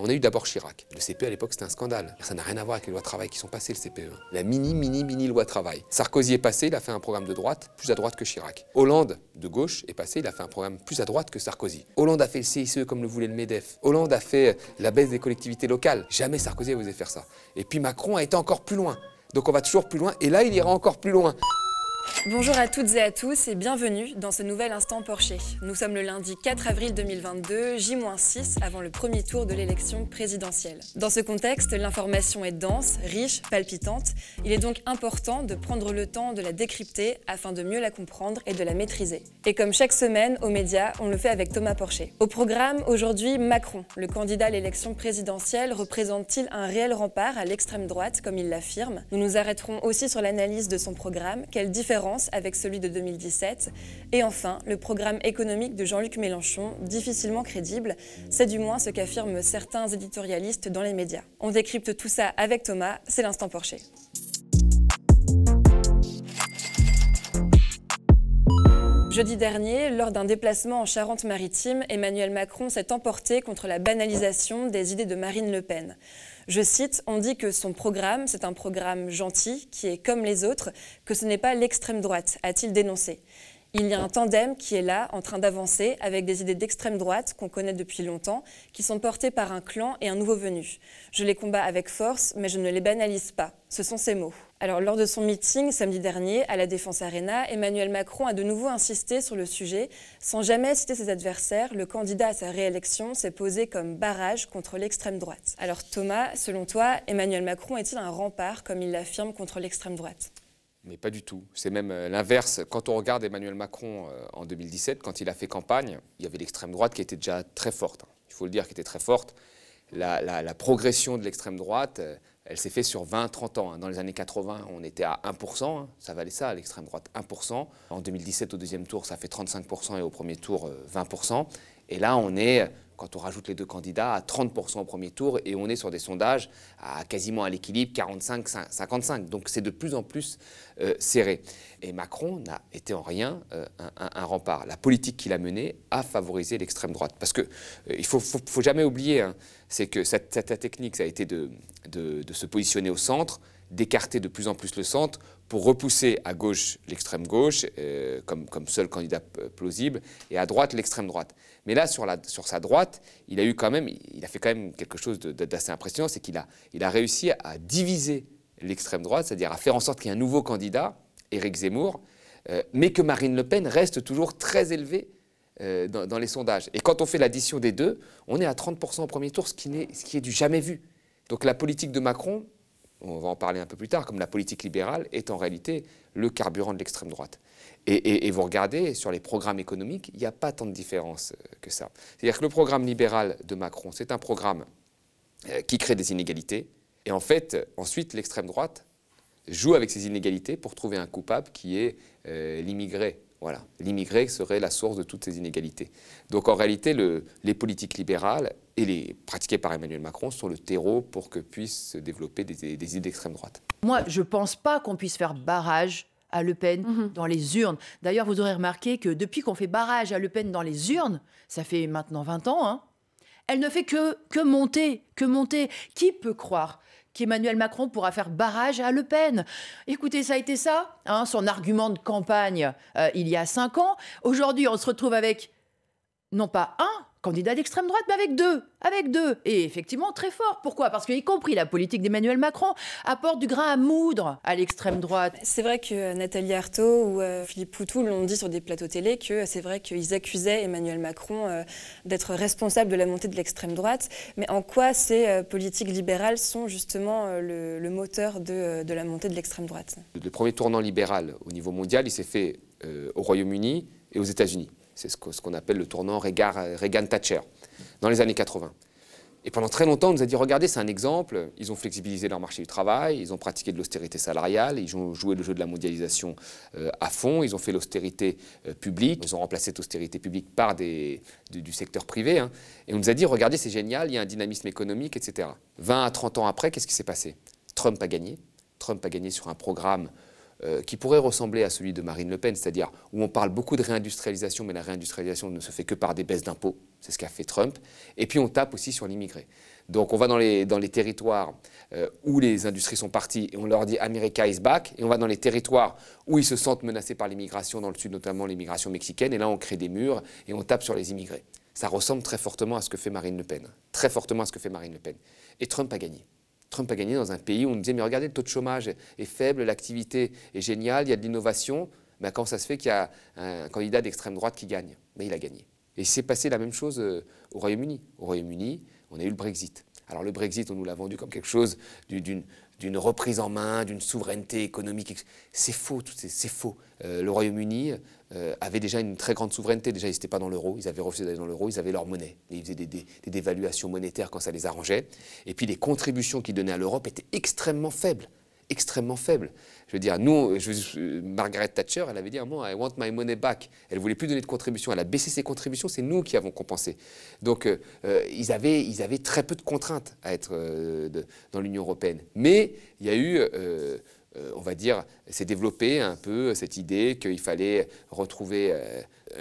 On a eu d'abord Chirac. Le CPE à l'époque c'était un scandale. Ça n'a rien à voir avec les lois de travail qui sont passées, le CPE. La mini, mini, mini loi de travail. Sarkozy est passé, il a fait un programme de droite, plus à droite que Chirac. Hollande, de gauche, est passé, il a fait un programme plus à droite que Sarkozy. Hollande a fait le CICE comme le voulait le MEDEF. Hollande a fait la baisse des collectivités locales. Jamais Sarkozy a osé faire ça. Et puis Macron a été encore plus loin. Donc on va toujours plus loin, et là il ira encore plus loin. Bonjour à toutes et à tous et bienvenue dans ce nouvel instant Porcher. Nous sommes le lundi 4 avril 2022, J-6 avant le premier tour de l'élection présidentielle. Dans ce contexte, l'information est dense, riche, palpitante. Il est donc important de prendre le temps de la décrypter afin de mieux la comprendre et de la maîtriser. Et comme chaque semaine aux médias, on le fait avec Thomas Porcher. Au programme aujourd'hui, Macron, le candidat à l'élection présidentielle, représente-t-il un réel rempart à l'extrême droite comme il l'affirme? Nous nous arrêterons aussi sur l'analyse de son programme, quelle différence avec celui de 2017. Et enfin, le programme économique de Jean-Luc Mélenchon, difficilement crédible, c'est du moins ce qu'affirment certains éditorialistes dans les médias. On décrypte tout ça avec Thomas, c'est l'instant Porcher. Jeudi dernier, lors d'un déplacement en Charente-Maritime, Emmanuel Macron s'est emporté contre la banalisation des idées de Marine Le Pen. Je cite, on dit que son programme, c'est un programme gentil, qui est comme les autres, que ce n'est pas l'extrême droite, a-t-il dénoncé. Il y a un tandem qui est là, en train d'avancer, avec des idées d'extrême droite qu'on connaît depuis longtemps, qui sont portées par un clan et un nouveau venu. Je les combats avec force, mais je ne les banalise pas. Ce sont ces mots. Alors, lors de son meeting samedi dernier à la Défense Arena, Emmanuel Macron a de nouveau insisté sur le sujet. Sans jamais citer ses adversaires, le candidat à sa réélection s'est posé comme barrage contre l'extrême droite. Alors, Thomas, selon toi, Emmanuel Macron est-il un rempart, comme il l'affirme, contre l'extrême droite? Mais pas du tout. C'est même euh, l'inverse. Quand on regarde Emmanuel Macron euh, en 2017, quand il a fait campagne, il y avait l'extrême droite qui était déjà très forte. Hein. Il faut le dire, qui était très forte. La, progression de l'extrême droite, euh, elle s'est faite sur 20-30 ans. Hein. Dans les années 80, on était à 1%, hein. ça valait ça, l'extrême droite, 1%. En 2017, au deuxième tour, ça fait 35% et au premier tour, 20%. Et là, on est quand on rajoute les deux candidats, à 30% au premier tour, et on est sur des sondages à quasiment à l'équilibre 45-55. Donc c'est de plus en plus euh, serré. Et Macron n'a été en rien euh, un, rempart. La politique qu'il a menée a favorisé l'extrême droite. Parce qu'il euh, ne faut, jamais oublier, hein, c'est que cette, technique, ça a été de se positionner au centre, d'écarter de plus en plus le centre pour repousser à gauche l'extrême gauche euh, comme, seul candidat plausible et à droite l'extrême droite. Mais là, sur, sa droite, il a eu quand même, il a fait quand même quelque chose d'assez impressionnant, c'est qu'il a, réussi à diviser l'extrême droite, c'est-à-dire à faire en sorte qu'il y ait un nouveau candidat, Éric Zemmour, euh, mais que Marine Le Pen reste toujours très élevée euh, dans, les sondages. Et quand on fait l'addition des deux, on est à 30% au premier tour, ce qui, ce qui est du jamais vu. Donc la politique de Macron, on va en parler un peu plus tard, comme la politique libérale est en réalité le carburant de l'extrême droite. Et, vous regardez, sur les programmes économiques, il n'y a pas tant de différence euh, que ça. C'est-à-dire que le programme libéral de Macron, c'est un programme euh, qui crée des inégalités. Et en fait, ensuite, l'extrême droite joue avec ces inégalités pour trouver un coupable qui est euh, l'immigré voilà, l'immigré serait la source de toutes ces inégalités. Donc en réalité, les politiques libérales et les pratiquées par Emmanuel Macron sont le terreau pour que puissent se développer des, idées d'extrême droite. Moi, je ne pense pas qu'on puisse faire barrage à Le Pen mhm. dans les urnes. D'ailleurs, vous aurez remarqué que depuis qu'on fait barrage à Le Pen dans les urnes, ça fait maintenant 20 ans, hein, elle ne fait que, que monter, que monter. Qui peut croire qu'Emmanuel Macron pourra faire barrage à Le Pen? Écoutez, ça a été ça, hein, son argument de campagne euh, il y a cinq ans. Aujourd'hui, on se retrouve avec non pas un, candidat d'extrême droite, mais avec deux, avec deux, et effectivement très fort. Pourquoi? Parce qu'y compris la politique d'Emmanuel Macron apporte du grain à moudre à l'extrême droite. C'est vrai que Nathalie Arthaud ou euh, Philippe Poutou l'ont dit sur des plateaux télé que c'est vrai qu'ils accusaient Emmanuel Macron euh, d'être responsable de la montée de l'extrême droite. Mais en quoi ces euh, politiques libérales sont justement le, moteur de, de, la montée de l'extrême droite? Le premier tournant libéral au niveau mondial, il s'est fait au Royaume-Uni et aux États-Unis. C'est ce qu'on appelle le tournant Reagan-Thatcher dans les années 80. Et pendant très longtemps, on nous a dit regardez, c'est un exemple. Ils ont flexibilisé leur marché du travail, ils ont pratiqué de l'austérité salariale, ils ont joué le jeu de la mondialisation euh, à fond, ils ont fait l'austérité euh, publique, ils ont remplacé cette austérité publique par des, du, secteur privé. Hein. Et on nous a dit regardez, c'est génial, il y a un dynamisme économique, etc. 20 à 30 ans après, qu'est-ce qui s'est passé? Trump a gagné. Trump a gagné sur un programme euh, qui pourrait ressembler à celui de Marine Le Pen, c'est-à-dire où on parle beaucoup de réindustrialisation, mais la réindustrialisation ne se fait que par des baisses d'impôts, c'est ce qu'a fait Trump, et puis on tape aussi sur l'immigré. Donc on va dans les, dans les territoires euh, où les industries sont parties et on leur dit America is back, et on va dans les territoires où ils se sentent menacés par l'immigration, dans le sud notamment l'immigration mexicaine, et là on crée des murs et on tape sur les immigrés. Ça ressemble très fortement à ce que fait Marine Le Pen, très fortement à ce que fait Marine Le Pen. Et Trump a gagné. Trump a gagné dans un pays où on disait mais regardez le taux de chômage est faible, l'activité est géniale, il y a de l'innovation. Mais quand ça se fait qu'il y a un candidat d'extrême droite qui gagne Mais il a gagné. Et s'est passé la même chose euh, au Royaume-Uni. Au Royaume-Uni, on a eu le Brexit. Alors le Brexit, on nous l'a vendu comme quelque chose d'une reprise en main, d'une souveraineté économique. C'est faux, c'est faux. Euh, le Royaume-Uni euh, avait déjà une très grande souveraineté. Déjà, ils n'étaient pas dans l'euro, ils avaient refusé d'aller dans l'euro, ils avaient leur monnaie. Ils faisaient des, des, dévaluations monétaires quand ça les arrangeait. Et puis les contributions qu'ils donnaient à l'Europe étaient extrêmement faibles extrêmement faible. Je veux dire, nous, Margaret Thatcher, elle avait dit un moment, I want my money back. Elle voulait plus donner de contributions. Elle a baissé ses contributions, c'est nous qui avons compensé. Donc, euh, euh, ils, avaient, ils avaient très peu de contraintes à être euh, dans l'Union européenne. Mais il y a eu, on va dire, s'est développé un peu cette idée qu'il fallait retrouver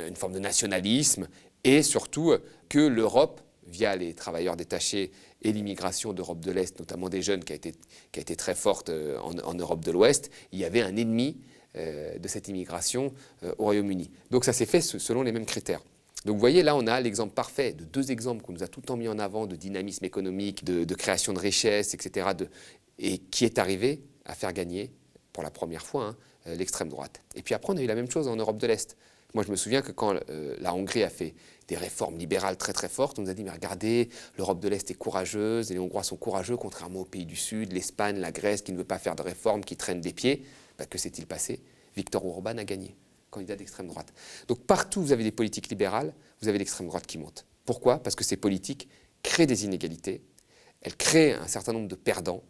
une forme de nationalisme et surtout que l'Europe, via les travailleurs détachés et l'immigration d'Europe de l'Est, notamment des jeunes, qui a été, très forte euh, en, Europe de l'Ouest, il y avait un ennemi euh, de cette immigration euh, au Royaume-Uni. Donc ça s'est fait selon les mêmes critères. Donc vous voyez, là, on a l'exemple parfait de deux exemples qu'on nous a tout le temps mis en avant de dynamisme économique, de, création de richesses, etc., et qui est arrivé à faire gagner, pour la première fois, hein, l'extrême droite. Et puis après, on a eu la même chose en Europe de l'Est. Moi, je me souviens que quand la Hongrie a fait des réformes libérales très très fortes. On nous a dit, mais regardez, l'Europe de l'Est est courageuse, les Hongrois sont courageux, contrairement aux pays du Sud, l'Espagne, la Grèce, qui ne veut pas faire de réformes, qui traînent des pieds. Bah, que s'est-il passé? Victor Orban a gagné, candidat d'extrême droite. Donc partout où vous avez des politiques libérales, vous avez l'extrême droite qui monte. Pourquoi? Parce que ces politiques créent des inégalités, elles créent un certain nombre de perdants,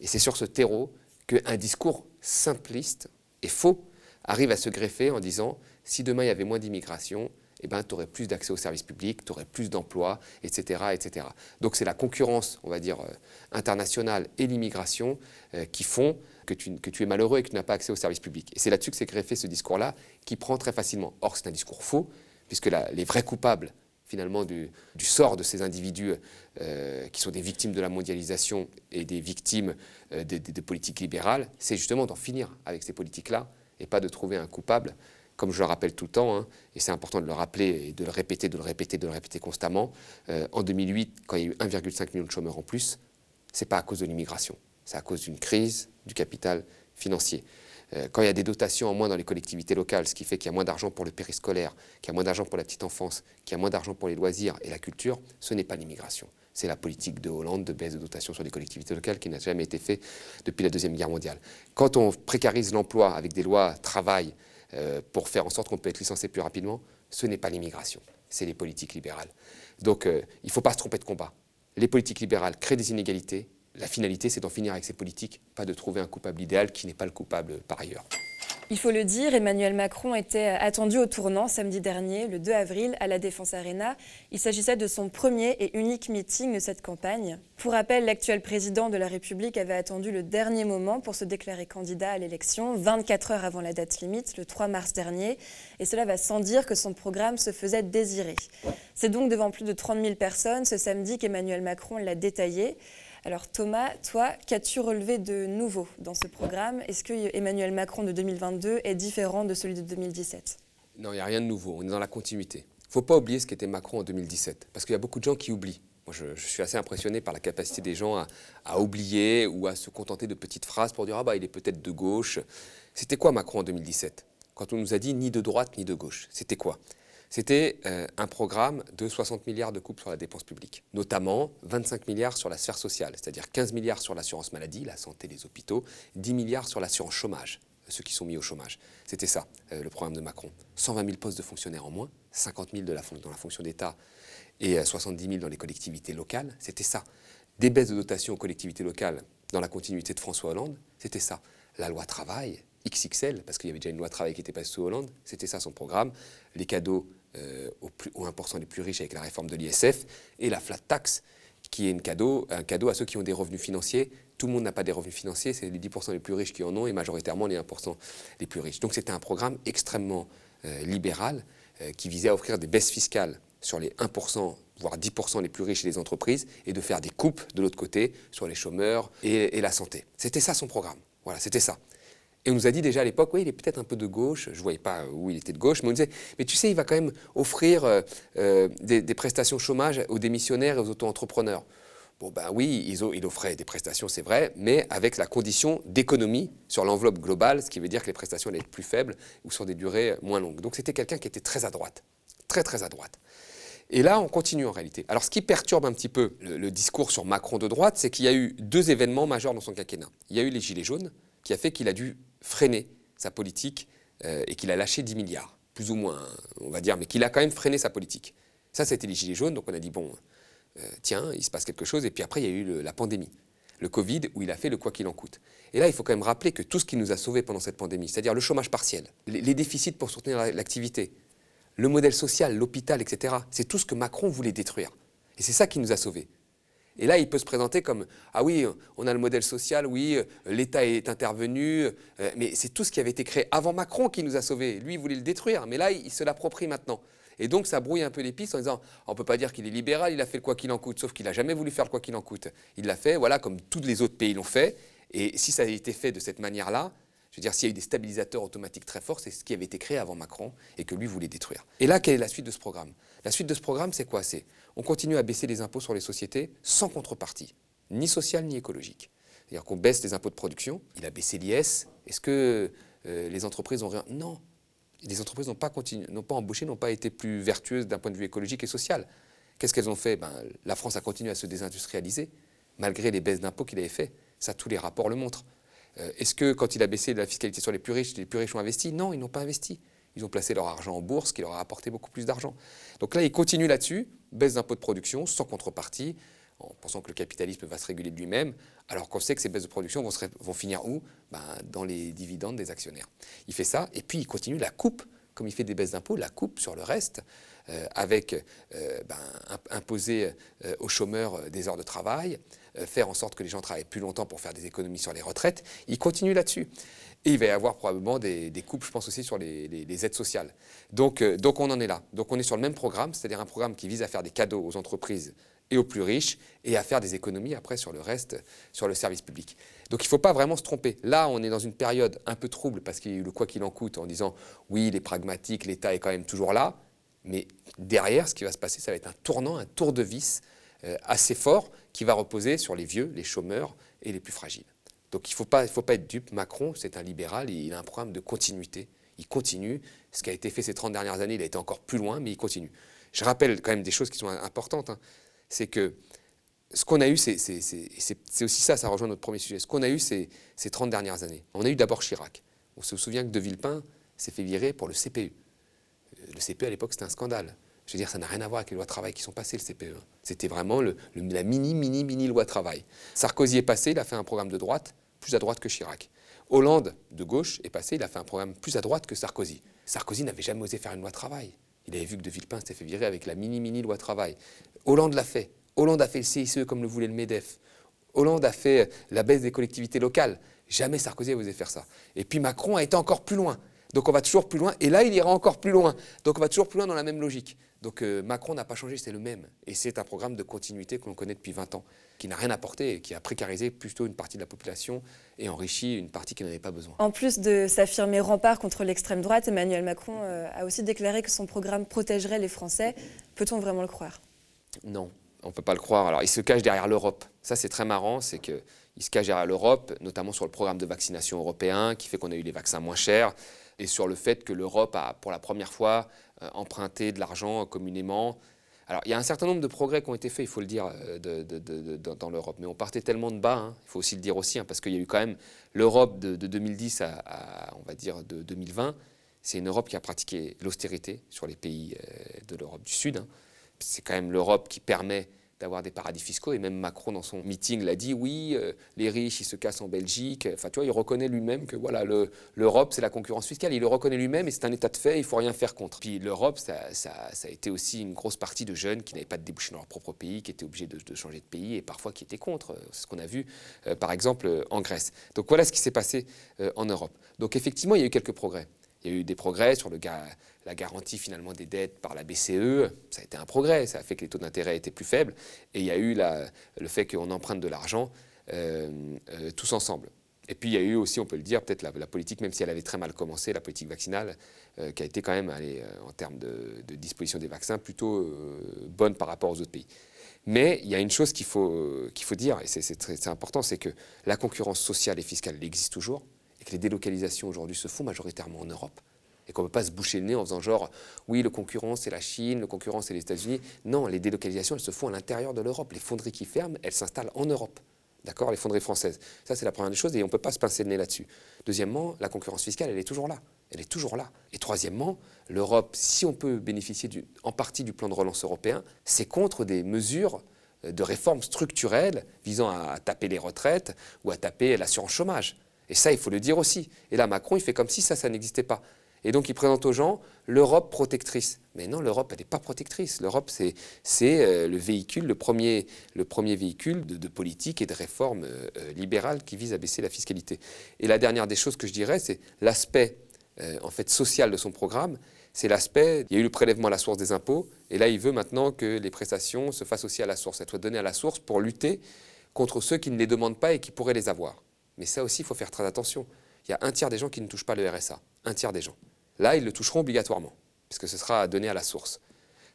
et c'est sur ce terreau qu'un discours simpliste et faux arrive à se greffer en disant si demain il y avait moins d'immigration, eh ben, tu aurais plus d'accès aux services publics, tu aurais plus d'emplois, etc., etc. Donc c'est la concurrence, on va dire, euh, internationale et l'immigration euh, qui font que tu, es malheureux et que tu n'as pas accès aux services publics. Et c'est là-dessus que s'est greffé ce discours-là, qui prend très facilement. Or, c'est un discours faux, puisque les vrais coupables, finalement, du, sort de ces individus euh, qui sont des victimes de la mondialisation et des victimes de politiques libérales, c'est justement d'en finir avec ces politiques-là et pas de trouver un coupable comme je le rappelle tout le temps, hein, et c'est important de le rappeler et de le répéter, de le répéter, de le répéter constamment, euh, en 2008, quand il y a eu 1,5 million de chômeurs en plus, ce n'est pas à cause de l'immigration, c'est à cause d'une crise du capital financier. Euh, quand il y a des dotations en moins dans les collectivités locales, ce qui fait qu'il y a moins d'argent pour le périscolaire, qu'il y a moins d'argent pour la petite enfance, qu'il y a moins d'argent pour les loisirs et la culture, ce n'est pas l'immigration. C'est la politique de Hollande de baisse de dotation sur les collectivités locales qui n'a jamais été fait depuis la Deuxième Guerre mondiale. Quand on précarise l'emploi avec des lois travail, pour faire en sorte qu'on peut être licencié plus rapidement, ce n'est pas l'immigration, c'est les politiques libérales. Donc euh, il ne faut pas se tromper de combat. Les politiques libérales créent des inégalités. La finalité, c'est d'en finir avec ces politiques, pas de trouver un coupable idéal qui n'est pas le coupable par ailleurs. Il faut le dire, Emmanuel Macron était attendu au tournant samedi dernier, le 2 avril, à la Défense Arena. Il s'agissait de son premier et unique meeting de cette campagne. Pour rappel, l'actuel président de la République avait attendu le dernier moment pour se déclarer candidat à l'élection, 24 heures avant la date limite, le 3 mars dernier. Et cela va sans dire que son programme se faisait désirer. C'est donc devant plus de 30 000 personnes ce samedi qu'Emmanuel Macron l'a détaillé. Alors Thomas, toi, qu'as-tu relevé de nouveau dans ce programme? Est-ce que Emmanuel Macron de 2022 est différent de celui de 2017 Non, il n'y a rien de nouveau, on est dans la continuité. Il ne faut pas oublier ce qu'était Macron en 2017, parce qu'il y a beaucoup de gens qui oublient. Moi, je, suis assez impressionné par la capacité des gens à, oublier ou à se contenter de petites phrases pour dire Ah bah il est peut-être de gauche. C'était quoi Macron en 2017 Quand on nous a dit ni de droite ni de gauche, c'était quoi? C'était euh, un programme de 60 milliards de coupes sur la dépense publique, notamment 25 milliards sur la sphère sociale, c'est-à-dire 15 milliards sur l'assurance maladie, la santé, les hôpitaux, 10 milliards sur l'assurance chômage, ceux qui sont mis au chômage. C'était ça, euh, le programme de Macron. 120 000 postes de fonctionnaires en moins, 50 000 de la, dans la fonction d'État et 70 euh, 000 dans les collectivités locales, c'était ça. Des baisses de dotation aux collectivités locales dans la continuité de François Hollande, c'était ça. La loi travail, XXL, parce qu'il y avait déjà une loi travail qui était passée sous Hollande, c'était ça son programme. Les cadeaux euh, aux, plus, 1% les plus riches avec la réforme de l'ISF, et la flat tax, qui est un cadeau à ceux qui ont des revenus financiers. Tout le monde n'a pas des revenus financiers, c'est les 10% les plus riches qui en ont, et majoritairement les 1% les plus riches. Donc c'était un programme extrêmement euh, libéral, euh, qui visait à offrir des baisses fiscales sur les 1%, voire 10% les plus riches et les entreprises, et de faire des coupes de l'autre côté sur les chômeurs et, la santé. C'était ça son programme. Voilà, c'était ça. Et on nous a dit déjà à l'époque, oui, il est peut-être un peu de gauche. Je ne voyais pas où il était de gauche, mais on disait, mais tu sais, il va quand même offrir euh, euh, des, prestations chômage aux démissionnaires et aux auto-entrepreneurs. Bon, ben oui, il offrait des prestations, c'est vrai, mais avec la condition d'économie sur l'enveloppe globale, ce qui veut dire que les prestations allaient être plus faibles ou sur des durées moins longues. Donc c'était quelqu'un qui était très à droite, très très à droite. Et là, on continue en réalité. Alors, ce qui perturbe un petit peu le, discours sur Macron de droite, c'est qu'il y a eu deux événements majeurs dans son quinquennat. Il y a eu les Gilets jaunes, qui a fait qu'il a dû freiner sa politique euh, et qu'il a lâché 10 milliards, plus ou moins, on va dire, mais qu'il a quand même freiné sa politique. Ça, c'était les Gilets jaunes, donc on a dit, bon, euh, tiens, il se passe quelque chose. Et puis après, il y a eu la pandémie, le Covid, où il a fait le quoi qu'il en coûte. Et là, il faut quand même rappeler que tout ce qui nous a sauvés pendant cette pandémie, c'est-à-dire le chômage partiel, les, déficits pour soutenir l'activité, le modèle social, l'hôpital, etc., c'est tout ce que Macron voulait détruire. Et c'est ça qui nous a sauvés. Et là, il peut se présenter comme Ah oui, on a le modèle social, oui, l'État est intervenu, euh, mais c'est tout ce qui avait été créé avant Macron qui nous a sauvés. Lui, il voulait le détruire, mais là, il se l'approprie maintenant. Et donc ça brouille un peu les pistes en disant on ne peut pas dire qu'il est libéral, il a fait le quoi qu'il en coûte, sauf qu'il n'a jamais voulu faire le quoi qu'il en coûte. Il l'a fait, voilà, comme tous les autres pays l'ont fait. Et si ça a été fait de cette manière-là, je veux dire, s'il y a eu des stabilisateurs automatiques très forts, c'est ce qui avait été créé avant Macron et que lui voulait détruire. Et là, quelle est la suite de ce programme? La suite de ce programme, c'est quoi? C'est on continue à baisser les impôts sur les sociétés sans contrepartie, ni sociale ni écologique. C'est-à-dire qu'on baisse les impôts de production. Il a baissé l'IS. Est-ce que euh, les entreprises ont rien? Non les entreprises n'ont pas, embauché, n'ont pas été plus vertueuses d'un point de vue écologique et social. Qu'est-ce qu'elles ont fait? Ben, La France a continué à se désindustrialiser, malgré les baisses d'impôts qu'il avait fait. Ça, tous les rapports le montrent. Euh, est-ce que quand il a baissé la fiscalité sur les plus riches, les plus riches ont investi? Non, ils n'ont pas investi. Ils ont placé leur argent en bourse, qui leur a apporté beaucoup plus d'argent. Donc là, il continue là-dessus, baisse d'impôts de production, sans contrepartie, en pensant que le capitalisme va se réguler de lui-même, alors qu'on sait que ces baisses de production vont, finir où? Ben, Dans les dividendes des actionnaires. Il fait ça, et puis il continue la coupe, comme il fait des baisses d'impôts, la coupe sur le reste, avec euh, ben, imposer euh, aux chômeurs des heures de travail, faire en sorte que les gens travaillent plus longtemps pour faire des économies sur les retraites. Il continue là-dessus. Et il va y avoir probablement des, coupes, je pense aussi, sur les, les aides sociales. Donc, on en est là. Donc on est sur le même programme, c'est-à-dire un programme qui vise à faire des cadeaux aux entreprises et aux plus riches, et à faire des économies après sur le reste, sur le service public. Donc il ne faut pas vraiment se tromper. Là, on est dans une période un peu trouble parce qu'il y a eu le quoi qu'il en coûte en disant oui, il est pragmatique, l'État est quand même toujours là, mais derrière, ce qui va se passer, ça va être un tournant, un tour de vis euh, assez fort qui va reposer sur les vieux, les chômeurs et les plus fragiles. Donc il ne faut, pas, être dupe. Macron, c'est un libéral, il a un programme de continuité. Il continue. Ce qui a été fait ces 30 dernières années, il a été encore plus loin, mais il continue. Je rappelle quand même des choses qui sont importantes. Hein c'est que ce qu'on a eu, c'est aussi ça, ça rejoint notre premier sujet. Ce qu'on a eu ces, ces 30 dernières années. On a eu d'abord Chirac. On se souvient que De Villepin s'est fait virer pour le CPE. Le CPE à l'époque, c'était un scandale. Je veux dire, ça n'a rien à voir avec les lois de travail qui sont passées, le CPE. C'était vraiment la mini, mini, mini loi de travail. Sarkozy est passé, il a fait un programme de droite, plus à droite que Chirac. Hollande, de gauche, est passé, il a fait un programme plus à droite que Sarkozy. Sarkozy n'avait jamais osé faire une loi de travail. Il avait vu que De Villepin s'était fait virer avec la mini-mini loi travail. Hollande l'a fait. Hollande a fait le CICE comme le voulait le MEDEF. Hollande a fait la baisse des collectivités locales. Jamais Sarkozy osé faire ça. Et puis Macron a été encore plus loin. Donc on va toujours plus loin. Et là, il ira encore plus loin. Donc on va toujours plus loin dans la même logique. Donc euh, Macron n'a pas changé, c'est le même. Et c'est un programme de continuité que l'on connaît depuis 20 ans, qui n'a rien apporté et qui a précarisé plutôt une partie de la population et enrichi une partie qui n'en avait pas besoin. En plus de s'affirmer rempart contre l'extrême droite, Emmanuel Macron euh, a aussi déclaré que son programme protégerait les Français. Peut-on vraiment le croire? Non, on ne peut pas le croire. Alors il se cache derrière l'Europe. Ça c'est très marrant, c'est qu'il se cache derrière l'Europe, notamment sur le programme de vaccination européen qui fait qu'on a eu les vaccins moins chers et sur le fait que l'Europe a pour la première fois euh, emprunté de l'argent communément. Alors il y a un certain nombre de progrès qui ont été faits, il faut le dire, euh, dans l'Europe, mais on partait tellement de bas, hein, il faut aussi le dire aussi, hein, parce qu'il y a eu quand même l'Europe de, 2010 à, on va dire, de 2020, c'est une Europe qui a pratiqué l'austérité sur les pays euh, de l'Europe du Sud. Hein. C'est quand même l'Europe qui permet d'avoir des paradis fiscaux. Et même Macron, dans son meeting, l'a dit oui, euh, les riches, ils se cassent en Belgique. Enfin, tu vois, il reconnaît lui-même que voilà, l'Europe, c'est la concurrence fiscale. Il le reconnaît lui-même et c'est un état de fait, il faut rien faire contre. Puis l'Europe, ça, ça, a été aussi une grosse partie de jeunes qui n'avaient pas de débouchés dans leur propre pays, qui étaient obligés de, changer de pays et parfois qui étaient contre. C'est ce qu'on a vu, euh, par exemple, en Grèce. Donc voilà ce qui s'est passé euh, en Europe. Donc effectivement, il y a eu quelques progrès. Il y a eu des progrès sur la garantie finalement des dettes par la BCE. Ça a été un progrès, ça a fait que les taux d'intérêt étaient plus faibles. Et il y a eu le fait qu'on emprunte de l'argent euh, euh, tous ensemble. Et puis il y a eu aussi, on peut le dire, peut-être la, politique, même si elle avait très mal commencé, la politique vaccinale, euh, qui a été quand même, en termes de, disposition des vaccins, plutôt bonne par rapport aux autres pays. Mais il y a une chose qu'il faut, faut dire, et c'est important, c'est que la concurrence sociale et fiscale elle existe toujours, et que les délocalisations aujourd'hui se font majoritairement en Europe. Et qu'on ne peut pas se boucher le nez en faisant genre, oui, le concurrent c'est la Chine, le concurrent c'est les États-Unis. Non, les délocalisations, elles se font à l'intérieur de l'Europe. Les fonderies qui ferment, elles s'installent en Europe. D'accord? Les fonderies françaises. Ça, c'est la première des choses et on ne peut pas se pincer le nez là-dessus. Deuxièmement, la concurrence fiscale, elle est toujours là. Elle est toujours là. Et troisièmement, l'Europe, si on peut bénéficier en partie du plan de relance européen, c'est contre des mesures de réformes structurelles visant à taper les retraites ou à taper l'assurance chômage. Et ça, il faut le dire aussi. Et là, Macron, il fait comme si ça, ça n'existait pas. Et donc, il présente aux gens l'Europe protectrice. Mais non, l'Europe, elle n'est pas protectrice. L'Europe, c'est euh, le véhicule, le premier, le premier véhicule de, politique et de réformes euh, euh, libérales qui vise à baisser la fiscalité. Et la dernière des choses que je dirais, c'est l'aspect en fait social de son programme. C'est l'aspect, il y a eu le prélèvement à la source des impôts, et là, il veut maintenant que les prestations se fassent aussi à la source, être données à la source pour lutter contre ceux qui ne les demandent pas et qui pourraient les avoir. Mais ça aussi, il faut faire très attention. Il y a un tiers des gens qui ne touchent pas le RSA. Un tiers des gens. Là, ils le toucheront obligatoirement, puisque ce sera donné à la source.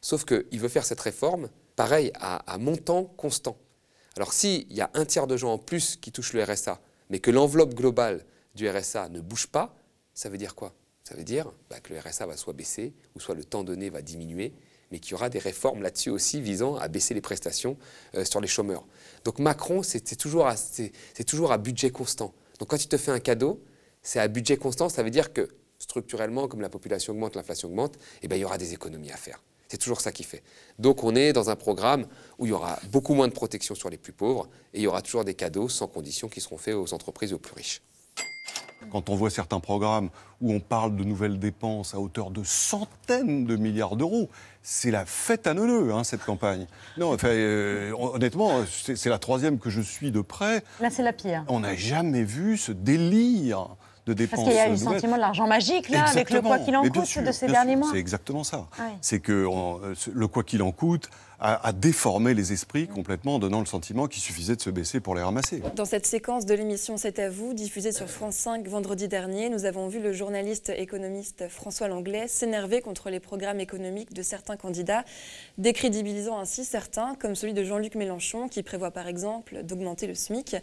Sauf qu'il veut faire cette réforme, pareil, à, montant constant. Alors s'il y a un tiers de gens en plus qui touchent le RSA, mais que l'enveloppe globale du RSA ne bouge pas, ça veut dire quoi? Ça veut dire bah, que le RSA va soit baisser, ou soit le temps donné va diminuer, mais qu'il y aura des réformes là-dessus aussi visant à baisser les prestations euh, sur les chômeurs. Donc Macron, c'est toujours, à budget constant. Donc quand il te fait un cadeau, c'est à budget constant, ça veut dire que structurellement, comme la population augmente, l'inflation augmente, eh ben, il y aura des économies à faire. C'est toujours ça qui fait. Donc on est dans un programme où il y aura beaucoup moins de protection sur les plus pauvres et il y aura toujours des cadeaux sans condition qui seront faits aux entreprises aux plus riches. Quand on voit certains programmes où on parle de nouvelles dépenses à hauteur de centaines de milliards d'euros, c'est la fête à neuneux, hein, cette campagne. Non, enfin, euh, honnêtement, c'est la troisième que je suis de près. Là, c'est la pire. On n'a jamais vu ce délire de dépenses. Parce qu'il y a eu le sentiment de l'argent magique, là, avec le quoi qu'il en coûte de ces derniers mois. C'est exactement ça. C'est que euh, le quoi qu'il en coûte, a, déformé les esprits complètement en donnant le sentiment qu'il suffisait de se baisser pour les ramasser. Dans cette séquence de l'émission C'est à vous, diffusée sur France 5 vendredi dernier, nous avons vu le journaliste économiste François Langlais s'énerver contre les programmes économiques de certains candidats, décrédibilisant ainsi certains, comme celui de Jean-Luc Mélenchon, qui prévoit par exemple d'augmenter le SMIC.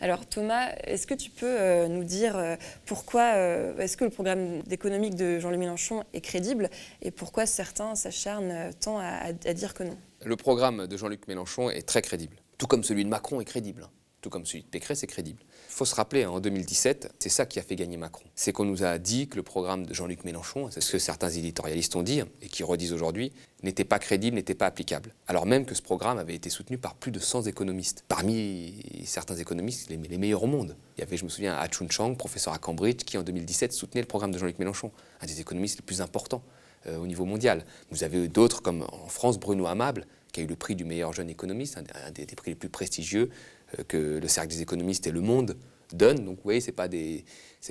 Alors Thomas, est-ce que tu peux euh, nous dire euh, pourquoi euh, est-ce que le programme économique de Jean-Luc Mélenchon est crédible et pourquoi certains s'acharnent tant à dire que non? Le programme de Jean-Luc Mélenchon est très crédible. Tout comme celui de Macron est crédible. Tout comme celui de Pécresse est crédible. Il faut se rappeler, hein, en 2017, c'est ça qui a fait gagner Macron. C'est qu'on nous a dit que le programme de Jean-Luc Mélenchon, c'est ce que certains éditorialistes ont dit et qui redisent aujourd'hui, n'était pas crédible, n'était pas applicable. Alors même que ce programme avait été soutenu par plus de 100 économistes. Parmi certains économistes, les, meilleurs au monde. Il y avait, je me souviens, Ah Chun Chang, professeur à Cambridge, qui en 2017 soutenait le programme de Jean-Luc Mélenchon, un des économistes les plus importants. Euh, au niveau mondial. Vous avez d'autres comme en France Bruno Amable, qui a eu le prix du meilleur jeune économiste, un, des, prix les plus prestigieux euh, que le Cercle des économistes et le monde donnent. Donc vous voyez, ce n'est pas, des,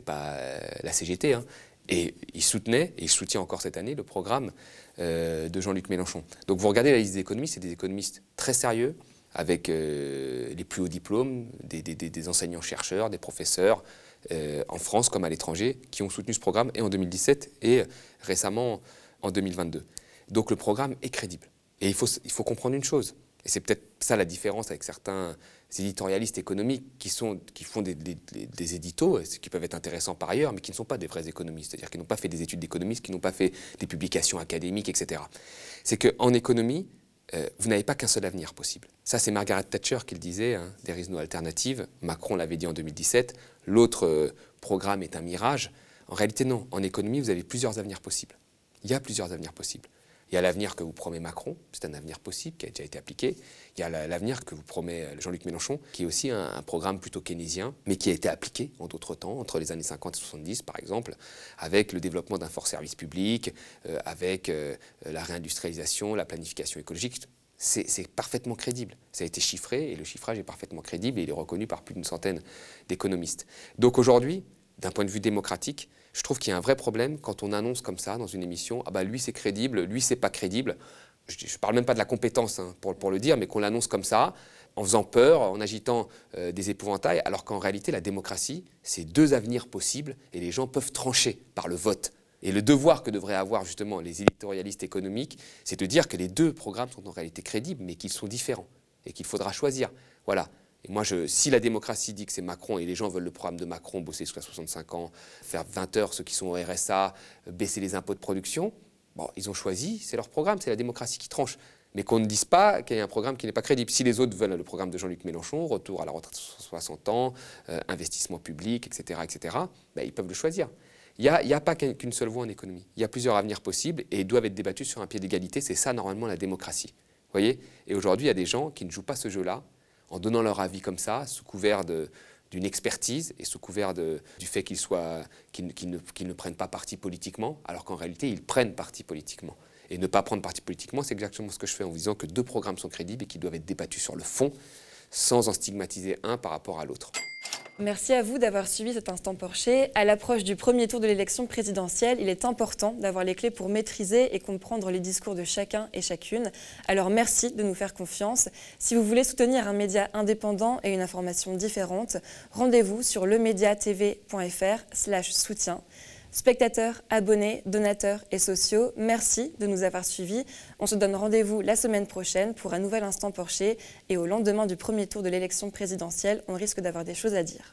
pas euh, la CGT. Hein. Et il soutenait, et il soutient encore cette année, le programme de Jean-Luc Mélenchon. Donc vous regardez la liste des économistes, c'est des économistes très sérieux, avec les plus hauts diplômes, des, des enseignants-chercheurs, des professeurs, en France comme à l'étranger, qui ont soutenu ce programme, et en 2017, et récemment en 2022. Donc le programme est crédible. Et il faut, il faut comprendre une chose, et c'est peut-être ça la différence avec certains éditorialistes économiques qui, sont, qui font des, des, éditos, qui peuvent être intéressants par ailleurs, mais qui ne sont pas des vrais économistes, c'est-à-dire qui n'ont pas fait des études d'économistes, qui n'ont pas fait des publications académiques, etc. C'est qu'en économie, euh, vous n'avez pas qu'un seul avenir possible. Ça, c'est Margaret Thatcher qui le disait, hein, There is no alternative. Macron l'avait dit en 2017. L'autre euh, programme est un mirage. En réalité, non. En économie, vous avez plusieurs avenirs possibles. Il y a plusieurs avenirs possibles. Il y a l'avenir que vous promet Macron, c'est un avenir possible qui a déjà été appliqué. Il y a l'avenir que vous promet euh, Jean-Luc Mélenchon, qui est aussi un, programme plutôt keynésien, mais qui a été appliqué en d'autres temps, entre les années 50 et 70 par exemple, avec le développement d'un fort service public, euh, avec euh, la réindustrialisation, la planification écologique. C'est parfaitement crédible. Ça a été chiffré et le chiffrage est parfaitement crédible et il est reconnu par plus d'une centaine d'économistes. Donc aujourd'hui, d'un point de vue démocratique, je trouve qu'il y a un vrai problème quand on annonce comme ça dans une émission, ah bah lui c'est crédible, lui c'est pas crédible. Je ne parle même pas de la compétence hein, pour, le dire, mais qu'on l'annonce comme ça, en faisant peur, en agitant euh, des épouvantails, alors qu'en réalité la démocratie, c'est deux avenirs possibles et les gens peuvent trancher par le vote. Et le devoir que devraient avoir justement les éditorialistes économiques, c'est de dire que les deux programmes sont en réalité crédibles, mais qu'ils sont différents et qu'il faudra choisir. Voilà. Et moi, si la démocratie dit que c'est Macron et les gens veulent le programme de Macron, bosser jusqu'à 65 ans, faire 20 heures ceux qui sont au RSA, baisser les impôts de production, bon, ils ont choisi, c'est leur programme, c'est la démocratie qui tranche. Mais qu'on ne dise pas qu'il y a un programme qui n'est pas crédible. Si les autres veulent le programme de Jean-Luc Mélenchon, retour à la retraite à 60 ans, euh, investissement public, etc., etc., ben, ils peuvent le choisir. Il n'y a, pas qu'une seule voie en économie. Il y a plusieurs avenirs possibles et ils doivent être débattus sur un pied d'égalité. C'est ça, normalement, la démocratie. voyez? Et aujourd'hui, il y a des gens qui ne jouent pas ce jeu-là en donnant leur avis comme ça, sous couvert d'une expertise et sous couvert du fait qu'ils ne, ne, prennent pas parti politiquement, alors qu'en réalité, ils prennent parti politiquement. Et ne pas prendre parti politiquement, c'est exactement ce que je fais en disant que deux programmes sont crédibles et qu'ils doivent être débattus sur le fond, sans en stigmatiser un par rapport à l'autre. Merci à vous d'avoir suivi cet instant Porcher. À l'approche du premier tour de l'élection présidentielle, il est important d'avoir les clés pour maîtriser et comprendre les discours de chacun et chacune. Alors merci de nous faire confiance. Si vous voulez soutenir un média indépendant et une information différente, rendez-vous sur lemediatv.fr/soutien. Spectateurs, abonnés, donateurs et sociaux, merci de nous avoir suivis. On se donne rendez-vous la semaine prochaine pour un nouvel instant Porcher et au lendemain du premier tour de l'élection présidentielle, on risque d'avoir des choses à dire.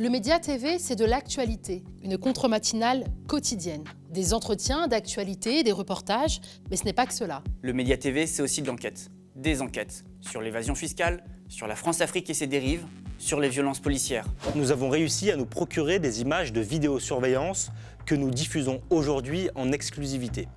Le Média TV, c'est de l'actualité, une contre-matinale quotidienne. Des entretiens, d'actualité, des reportages, mais ce n'est pas que cela. Le Média TV, c'est aussi de l'enquête. Des enquêtes sur l'évasion fiscale, sur la France-Afrique et ses dérives, sur les violences policières. Nous avons réussi à nous procurer des images de vidéosurveillance que nous diffusons aujourd'hui en exclusivité.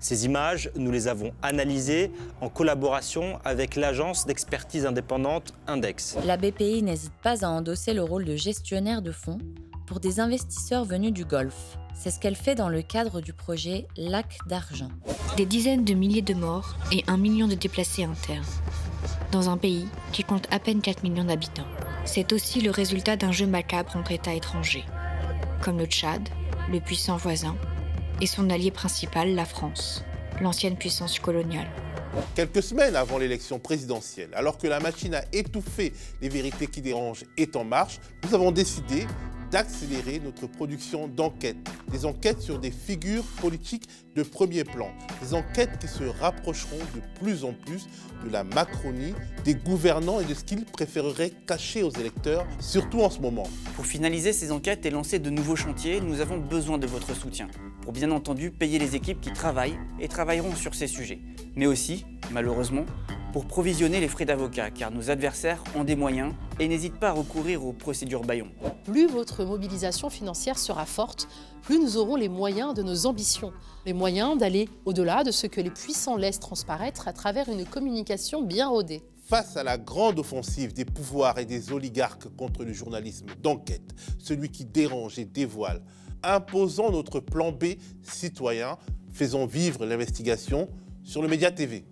Ces images, nous les avons analysées en collaboration avec l'agence d'expertise indépendante Index. La BPI n'hésite pas à endosser le rôle de gestionnaire de fonds pour des investisseurs venus du Golfe. C'est ce qu'elle fait dans le cadre du projet Lac d'argent. Des dizaines de milliers de morts et un million de déplacés internes. Dans un pays qui compte à peine 4 millions d'habitants. C'est aussi le résultat d'un jeu macabre entre États étrangers, comme le Tchad, le puissant voisin, et son allié principal, la France, l'ancienne puissance coloniale. Quelques semaines avant l'élection présidentielle, alors que la machine à étouffer les vérités qui dérangent est en marche, nous avons décidé d'accélérer notre production d'enquêtes. Des enquêtes sur des figures politiques de premier plan. Des enquêtes qui se rapprocheront de plus en plus de la Macronie, des gouvernants et de ce qu'ils préféreraient cacher aux électeurs, surtout en ce moment. Pour finaliser ces enquêtes et lancer de nouveaux chantiers, nous avons besoin de votre soutien. Pour bien entendu payer les équipes qui travaillent et travailleront sur ces sujets. Mais aussi, malheureusement, pour provisionner les frais d'avocat, car nos adversaires ont des moyens et n'hésitent pas à recourir aux procédures baillons. Plus votre mobilisation financière sera forte, plus nous aurons les moyens de nos ambitions, les moyens d'aller au-delà de ce que les puissants laissent transparaître à travers une communication bien rodée. Face à la grande offensive des pouvoirs et des oligarques contre le journalisme d'enquête, celui qui dérange et dévoile, imposons notre plan B citoyen, faisons vivre l'investigation sur le Média TV.